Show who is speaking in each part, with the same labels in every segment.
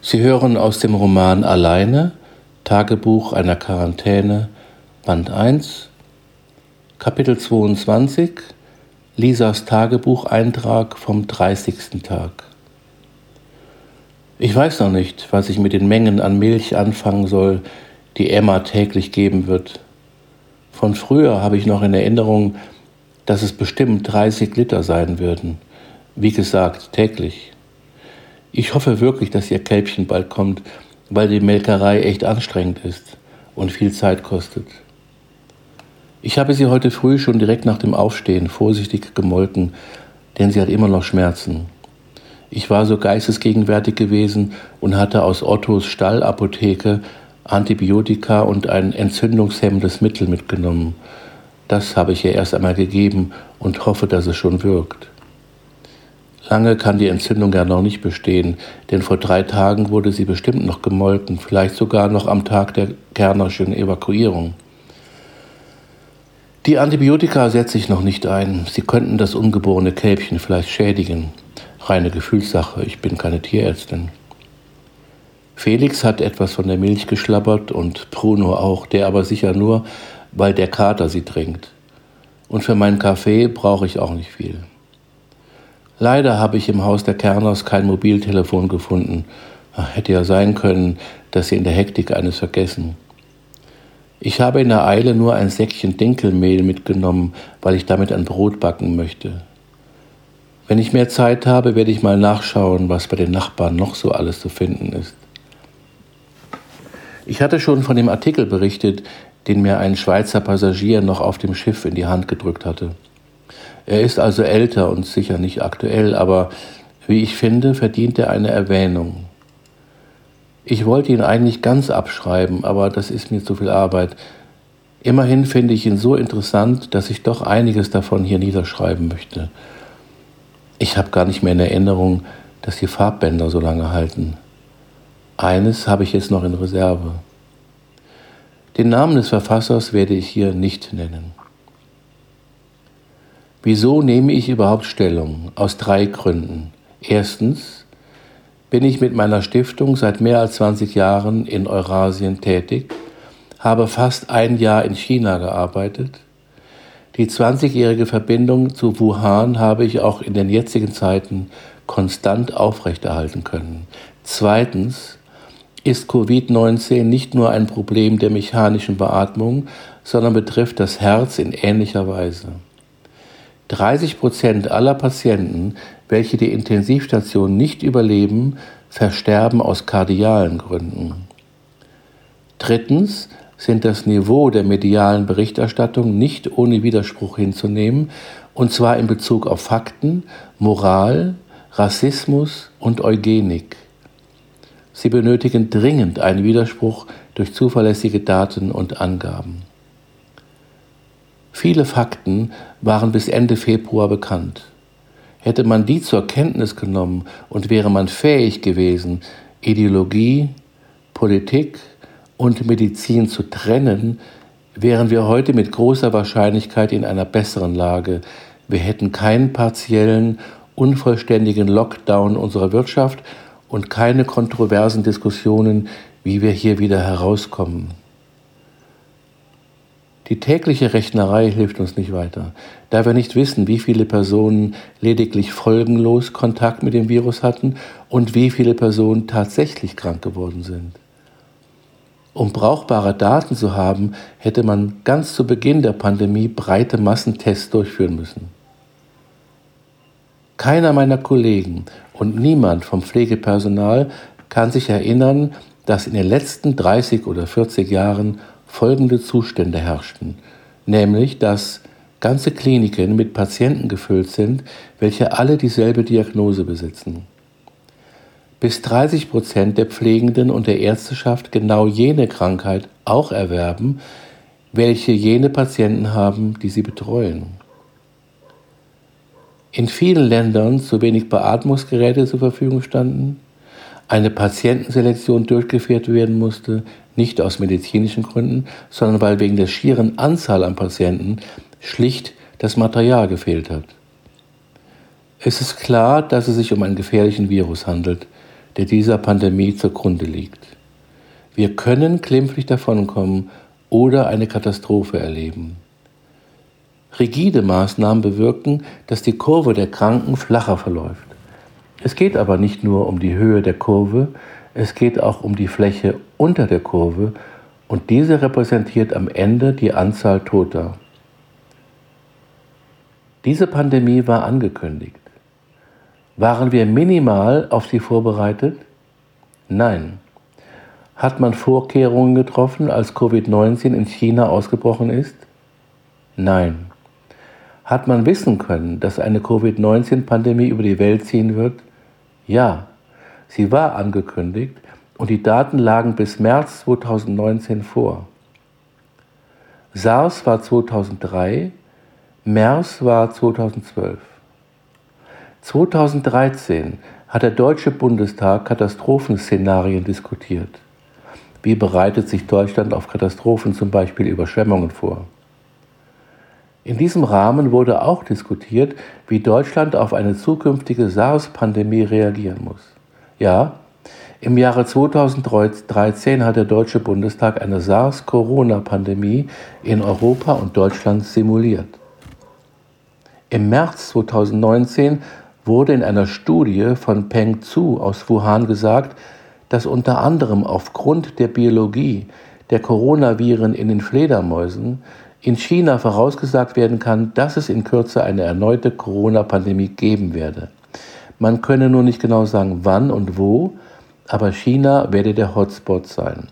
Speaker 1: Sie hören aus dem Roman Alleine, Tagebuch einer Quarantäne, Band 1, Kapitel 22, Lisas Tagebucheintrag vom 30. Tag. Ich weiß noch nicht, was ich mit den Mengen an Milch anfangen soll, die Emma täglich geben wird. Von früher habe ich noch in Erinnerung, dass es bestimmt 30 Liter sein würden. Wie gesagt, täglich. Ich hoffe wirklich, dass ihr Kälbchen bald kommt, weil die Melkerei echt anstrengend ist und viel Zeit kostet. Ich habe sie heute früh schon direkt nach dem Aufstehen vorsichtig gemolken, denn sie hat immer noch Schmerzen. Ich war so geistesgegenwärtig gewesen und hatte aus Ottos Stallapotheke Antibiotika und ein entzündungshemmendes Mittel mitgenommen. Das habe ich ihr erst einmal gegeben und hoffe, dass es schon wirkt. Lange kann die Entzündung ja noch nicht bestehen, denn vor drei Tagen wurde sie bestimmt noch gemolken, vielleicht sogar noch am Tag der Kernerschen Evakuierung. Die Antibiotika setze ich noch nicht ein. Sie könnten das ungeborene Kälbchen vielleicht schädigen. Reine Gefühlssache, ich bin keine Tierärztin. Felix hat etwas von der Milch geschlabbert und Bruno auch, der aber sicher nur, weil der Kater sie trinkt. Und für meinen Kaffee brauche ich auch nicht viel. Leider habe ich im Haus der Kerners kein Mobiltelefon gefunden. Hätte ja sein können, dass sie in der Hektik eines vergessen. Ich habe in der Eile nur ein Säckchen Dinkelmehl mitgenommen, weil ich damit ein Brot backen möchte. Wenn ich mehr Zeit habe, werde ich mal nachschauen, was bei den Nachbarn noch so alles zu finden ist. Ich hatte schon von dem Artikel berichtet, den mir ein Schweizer Passagier noch auf dem Schiff in die Hand gedrückt hatte. Er ist also älter und sicher nicht aktuell, aber wie ich finde, verdient er eine Erwähnung. Ich wollte ihn eigentlich ganz abschreiben, aber das ist mir zu viel Arbeit. Immerhin finde ich ihn so interessant, dass ich doch einiges davon hier niederschreiben möchte. Ich habe gar nicht mehr in Erinnerung, dass die Farbbänder so lange halten. Eines habe ich jetzt noch in Reserve. Den Namen des Verfassers werde ich hier nicht nennen. Wieso nehme ich überhaupt Stellung? Aus drei Gründen. Erstens bin ich mit meiner Stiftung seit mehr als 20 Jahren in Eurasien tätig, habe fast ein Jahr in China gearbeitet. Die 20-jährige Verbindung zu Wuhan habe ich auch in den jetzigen Zeiten konstant aufrechterhalten können. Zweitens ist Covid-19 nicht nur ein Problem der mechanischen Beatmung, sondern betrifft das Herz in ähnlicher Weise. 30 Prozent aller Patienten, welche die Intensivstation nicht überleben, versterben aus kardialen Gründen. Drittens sind das Niveau der medialen Berichterstattung nicht ohne Widerspruch hinzunehmen, und zwar in Bezug auf Fakten, Moral, Rassismus und Eugenik. Sie benötigen dringend einen Widerspruch durch zuverlässige Daten und Angaben. Viele Fakten waren bis Ende Februar bekannt. Hätte man die zur Kenntnis genommen und wäre man fähig gewesen, Ideologie, Politik und Medizin zu trennen, wären wir heute mit großer Wahrscheinlichkeit in einer besseren Lage. Wir hätten keinen partiellen, unvollständigen Lockdown unserer Wirtschaft und keine kontroversen Diskussionen, wie wir hier wieder herauskommen. Die tägliche Rechnerei hilft uns nicht weiter, da wir nicht wissen, wie viele Personen lediglich folgenlos Kontakt mit dem Virus hatten und wie viele Personen tatsächlich krank geworden sind. Um brauchbare Daten zu haben, hätte man ganz zu Beginn der Pandemie breite Massentests durchführen müssen. Keiner meiner Kollegen und niemand vom Pflegepersonal kann sich erinnern, dass in den letzten 30 oder 40 Jahren folgende Zustände herrschten, nämlich dass ganze Kliniken mit Patienten gefüllt sind, welche alle dieselbe Diagnose besitzen. Bis 30 Prozent der Pflegenden und der Ärzteschaft genau jene Krankheit auch erwerben, welche jene Patienten haben, die sie betreuen. In vielen Ländern zu wenig Beatmungsgeräte zur Verfügung standen, eine Patientenselektion durchgeführt werden musste, nicht aus medizinischen Gründen, sondern weil wegen der schieren Anzahl an Patienten schlicht das Material gefehlt hat. Es ist klar, dass es sich um einen gefährlichen Virus handelt, der dieser Pandemie zugrunde liegt. Wir können klimpflich davonkommen oder eine Katastrophe erleben. Rigide Maßnahmen bewirken, dass die Kurve der Kranken flacher verläuft. Es geht aber nicht nur um die Höhe der Kurve, es geht auch um die Fläche unter der Kurve und diese repräsentiert am Ende die Anzahl Toter. Diese Pandemie war angekündigt. Waren wir minimal auf sie vorbereitet? Nein. Hat man Vorkehrungen getroffen, als Covid-19 in China ausgebrochen ist? Nein. Hat man wissen können, dass eine Covid-19-Pandemie über die Welt ziehen wird? Ja. Sie war angekündigt und die Daten lagen bis März 2019 vor. SARS war 2003, MERS war 2012. 2013 hat der Deutsche Bundestag Katastrophenszenarien diskutiert. Wie bereitet sich Deutschland auf Katastrophen, zum Beispiel Überschwemmungen, vor? In diesem Rahmen wurde auch diskutiert, wie Deutschland auf eine zukünftige SARS-Pandemie reagieren muss. Ja, im Jahre 2013 hat der Deutsche Bundestag eine SARS-Corona-Pandemie in Europa und Deutschland simuliert. Im März 2019 wurde in einer Studie von Peng Zhu aus Wuhan gesagt, dass unter anderem aufgrund der Biologie der Coronaviren in den Fledermäusen in China vorausgesagt werden kann, dass es in Kürze eine erneute Corona-Pandemie geben werde. Man könne nur nicht genau sagen, wann und wo, aber China werde der Hotspot sein.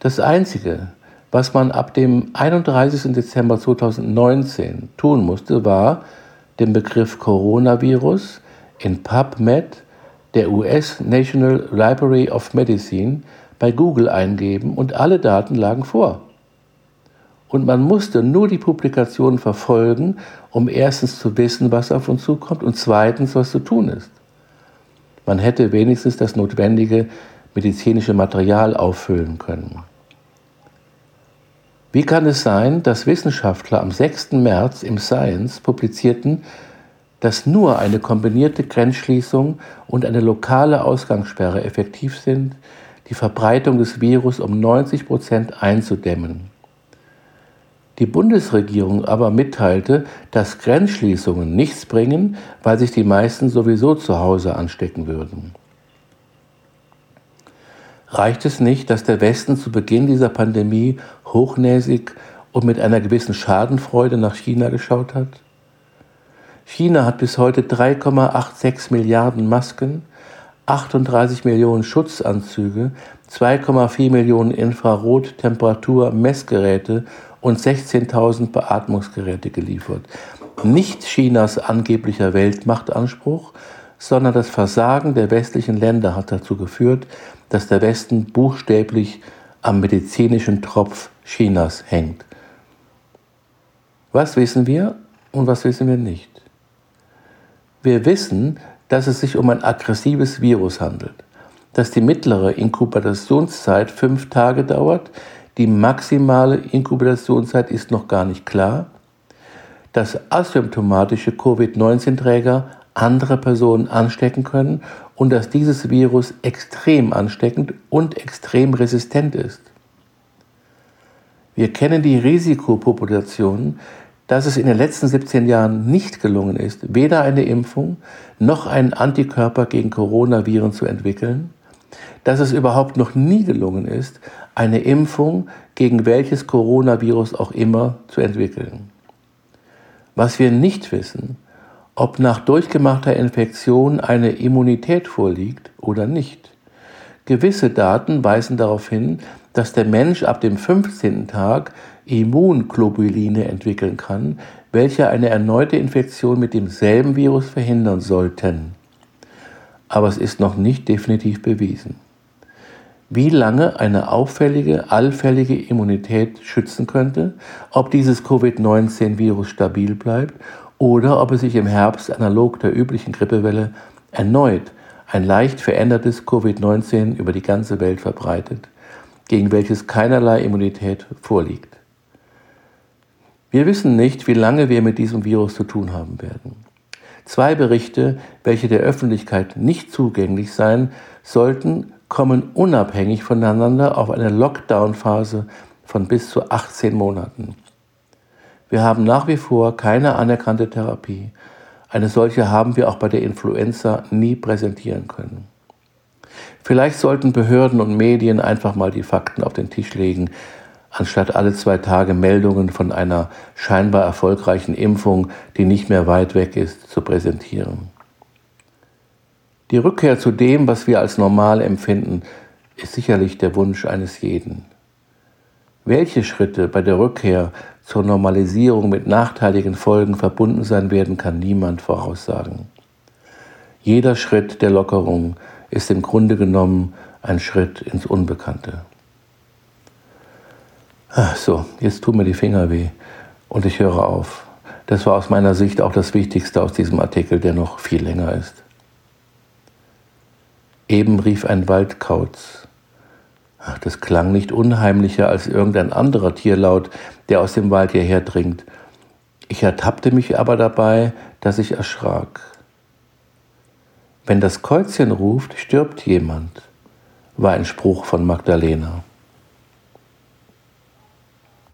Speaker 1: Das Einzige, was man ab dem 31. Dezember 2019 tun musste, war, den Begriff Coronavirus in PubMed, der US National Library of Medicine, bei Google eingeben und alle Daten lagen vor. Und man musste nur die Publikation verfolgen, um erstens zu wissen, was auf uns zukommt und zweitens, was zu tun ist. Man hätte wenigstens das notwendige medizinische Material auffüllen können. Wie kann es sein, dass Wissenschaftler am 6. März im Science publizierten, dass nur eine kombinierte Grenzschließung und eine lokale Ausgangssperre effektiv sind, die Verbreitung des Virus um 90 Prozent einzudämmen? Die Bundesregierung aber mitteilte, dass Grenzschließungen nichts bringen, weil sich die meisten sowieso zu Hause anstecken würden. Reicht es nicht, dass der Westen zu Beginn dieser Pandemie hochnäsig und mit einer gewissen Schadenfreude nach China geschaut hat? China hat bis heute 3,86 Milliarden Masken, 38 Millionen Schutzanzüge, 2,4 Millionen Infrarottemperatur-Messgeräte und 16.000 Beatmungsgeräte geliefert. Nicht Chinas angeblicher Weltmachtanspruch, sondern das Versagen der westlichen Länder hat dazu geführt, dass der Westen buchstäblich am medizinischen Tropf Chinas hängt. Was wissen wir und was wissen wir nicht? Wir wissen, dass es sich um ein aggressives Virus handelt, dass die mittlere Inkubationszeit fünf Tage dauert, die maximale Inkubationszeit ist noch gar nicht klar. Dass asymptomatische Covid-19-Träger andere Personen anstecken können und dass dieses Virus extrem ansteckend und extrem resistent ist. Wir kennen die Risikopopulationen, dass es in den letzten 17 Jahren nicht gelungen ist, weder eine Impfung noch einen Antikörper gegen Coronaviren zu entwickeln, dass es überhaupt noch nie gelungen ist, eine Impfung gegen welches Coronavirus auch immer zu entwickeln. Was wir nicht wissen, ob nach durchgemachter Infektion eine Immunität vorliegt oder nicht. Gewisse Daten weisen darauf hin, dass der Mensch ab dem 15. Tag Immunglobuline entwickeln kann, welche eine erneute Infektion mit demselben Virus verhindern sollten. Aber es ist noch nicht definitiv bewiesen wie lange eine auffällige, allfällige Immunität schützen könnte, ob dieses Covid-19-Virus stabil bleibt oder ob es sich im Herbst analog der üblichen Grippewelle erneut ein leicht verändertes Covid-19 über die ganze Welt verbreitet, gegen welches keinerlei Immunität vorliegt. Wir wissen nicht, wie lange wir mit diesem Virus zu tun haben werden. Zwei Berichte, welche der Öffentlichkeit nicht zugänglich seien, sollten kommen unabhängig voneinander auf eine Lockdown-Phase von bis zu 18 Monaten. Wir haben nach wie vor keine anerkannte Therapie. Eine solche haben wir auch bei der Influenza nie präsentieren können. Vielleicht sollten Behörden und Medien einfach mal die Fakten auf den Tisch legen, anstatt alle zwei Tage Meldungen von einer scheinbar erfolgreichen Impfung, die nicht mehr weit weg ist, zu präsentieren. Die Rückkehr zu dem, was wir als normal empfinden, ist sicherlich der Wunsch eines jeden. Welche Schritte bei der Rückkehr zur Normalisierung mit nachteiligen Folgen verbunden sein werden, kann niemand voraussagen. Jeder Schritt der Lockerung ist im Grunde genommen ein Schritt ins Unbekannte. Ach so, jetzt tun mir die Finger weh und ich höre auf. Das war aus meiner Sicht auch das Wichtigste aus diesem Artikel, der noch viel länger ist. Eben rief ein Waldkauz. Ach, das klang nicht unheimlicher als irgendein anderer Tierlaut, der aus dem Wald hierher dringt. Ich ertappte mich aber dabei, dass ich erschrak. Wenn das Käuzchen ruft, stirbt jemand, war ein Spruch von Magdalena.